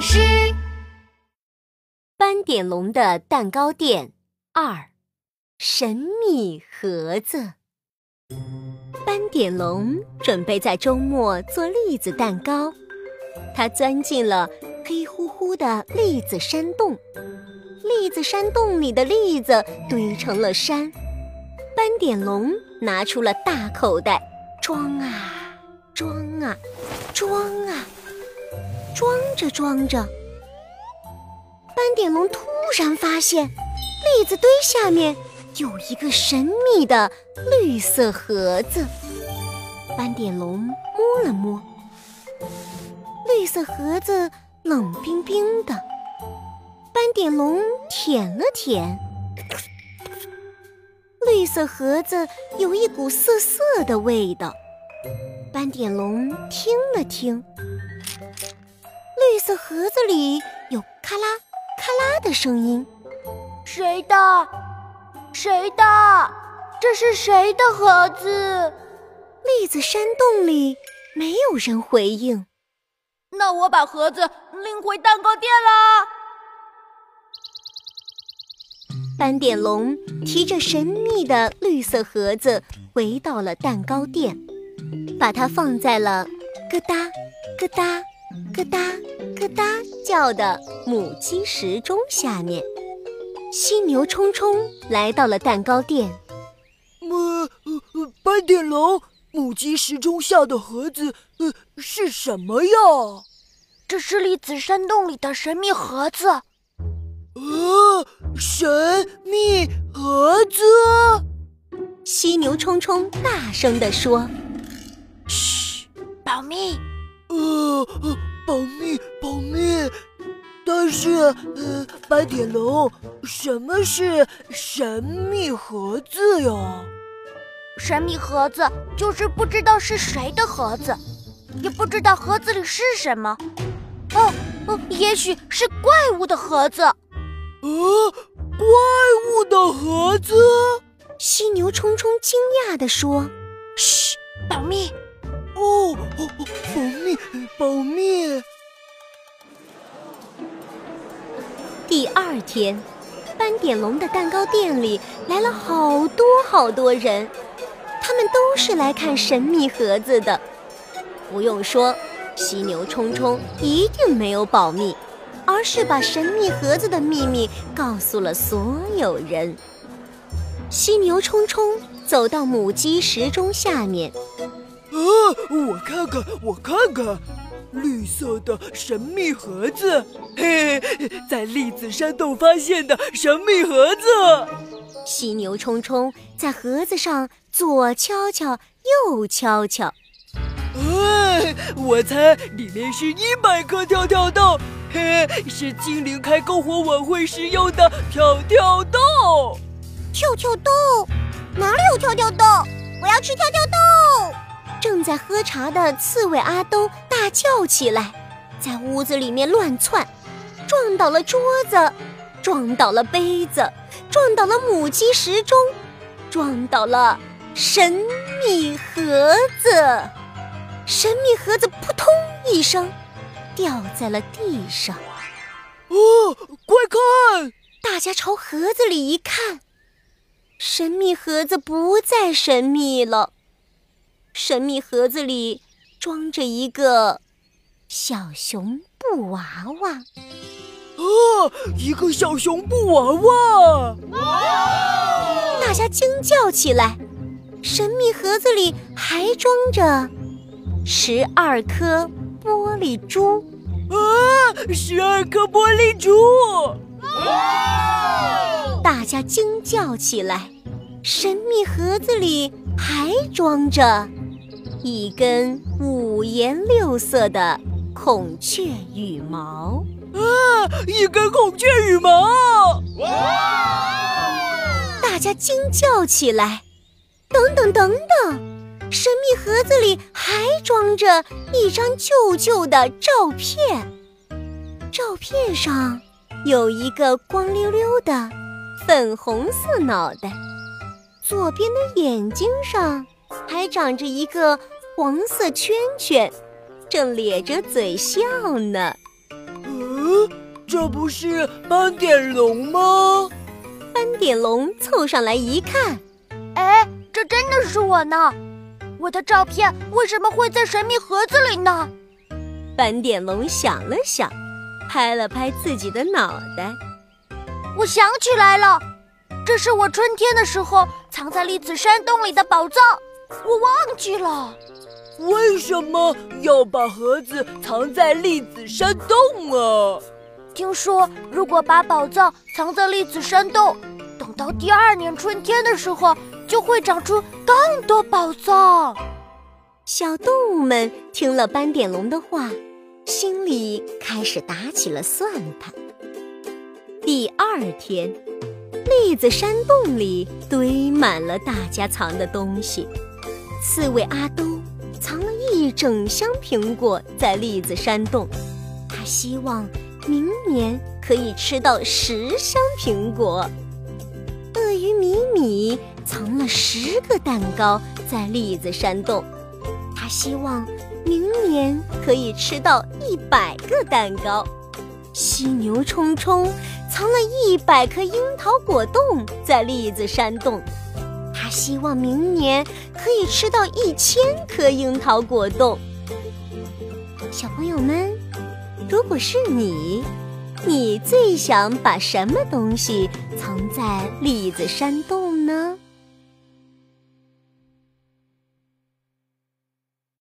师。斑点龙的蛋糕店二，神秘盒子。斑点龙准备在周末做栗子蛋糕，它钻进了黑乎乎的栗子山洞。栗子山洞里的栗子堆成了山。斑点龙拿出了大口袋，装啊装啊装啊，装着装着，斑点龙突然发现，栗子堆下面有一个神秘的绿色盒子。斑点龙摸了摸，绿色盒子冷冰冰的。斑点龙舔了舔，绿色盒子有一股涩涩的味道。斑点龙听了听，色盒子里有咔啦咔啦的声音。谁的？谁的？这是谁的盒子？栗子山洞里没有人回应。那我把盒子拎回蛋糕店啦。斑点龙提着神秘的绿色盒子回到了蛋糕店，把它放在了咯哒咯哒咯哒咯哒叫的母鸡时钟下面。犀牛冲冲来到了蛋糕店。呃，斑点龙，母鸡时钟下的盒子，呃，是什么呀？这是栗子山洞里的神秘盒子。呃，神秘盒子！犀牛冲冲大声地说：“嘘，保密！呃，保密，保密！但是，呃，白铁龙，什么是神秘盒子呀？神秘盒子就是不知道是谁的盒子，也不知道盒子里是什么。哦哦，也许是怪物的盒子。”呃，怪物的盒子！犀牛冲冲惊讶地说：“嘘，保密！哦哦，保密，保密！”第二天，斑点龙的蛋糕店里来了好多好多人，他们都是来看神秘盒子的。不用说，犀牛冲冲一定没有保密。而是把神秘盒子的秘密告诉了所有人。犀牛冲冲走到母鸡时钟下面，啊，我看看，我看看，绿色的神秘盒子，嘿，在栗子山洞发现的神秘盒子。犀牛冲冲在盒子上左敲敲，右敲敲，哎，我猜里面是一百颗跳跳豆。嘿，是精灵开篝火晚会时用的跳跳豆。跳跳豆？哪里有跳跳豆？我要吃跳跳豆！正在喝茶的刺猬阿兜大叫起来，在屋子里面乱窜，撞倒了桌子，撞倒了杯子，撞倒了母鸡时钟，撞倒了神秘盒子。神秘盒子扑通一声。掉在了地上。哦，快看！大家朝盒子里一看，神秘盒子不再神秘了。神秘盒子里装着一个小熊布娃娃。哦，一个小熊布娃娃！大家惊叫起来。神秘盒子里还装着十二颗。玻璃珠啊！十二颗玻璃珠！大家惊叫起来。神秘盒子里还装着一根五颜六色的孔雀羽毛啊！一根孔雀羽毛！大家惊叫起来。等等等等！神秘盒子里还装着一张旧旧的照片，照片上有一个光溜溜的粉红色脑袋，左边的眼睛上还长着一个黄色圈圈，正咧着嘴笑呢。嗯，这不是斑点龙吗？斑点龙凑上来一看，哎，这真的是我呢！我的照片为什么会在神秘盒子里呢？斑点龙想了想，拍了拍自己的脑袋，我想起来了，这是我春天的时候藏在栗子山洞里的宝藏，我忘记了。为什么要把盒子藏在栗子山洞啊？听说如果把宝藏藏在栗子山洞，等到第二年春天的时候，就会长出更多宝藏。小动物们听了斑点龙的话，心里开始打起了算盘。第二天，栗子山洞里堆满了大家藏的东西，刺猬阿兜。藏了一整箱苹果在栗子山洞，他希望明年可以吃到十箱苹果。鳄鱼米米藏了十个蛋糕在栗子山洞，他希望明年可以吃到一百个蛋糕。犀牛冲冲藏了一百颗樱桃果冻在栗子山洞。他希望明年可以吃到一千颗樱桃果冻。小朋友们，如果是你，你最想把什么东西藏在栗子山洞呢？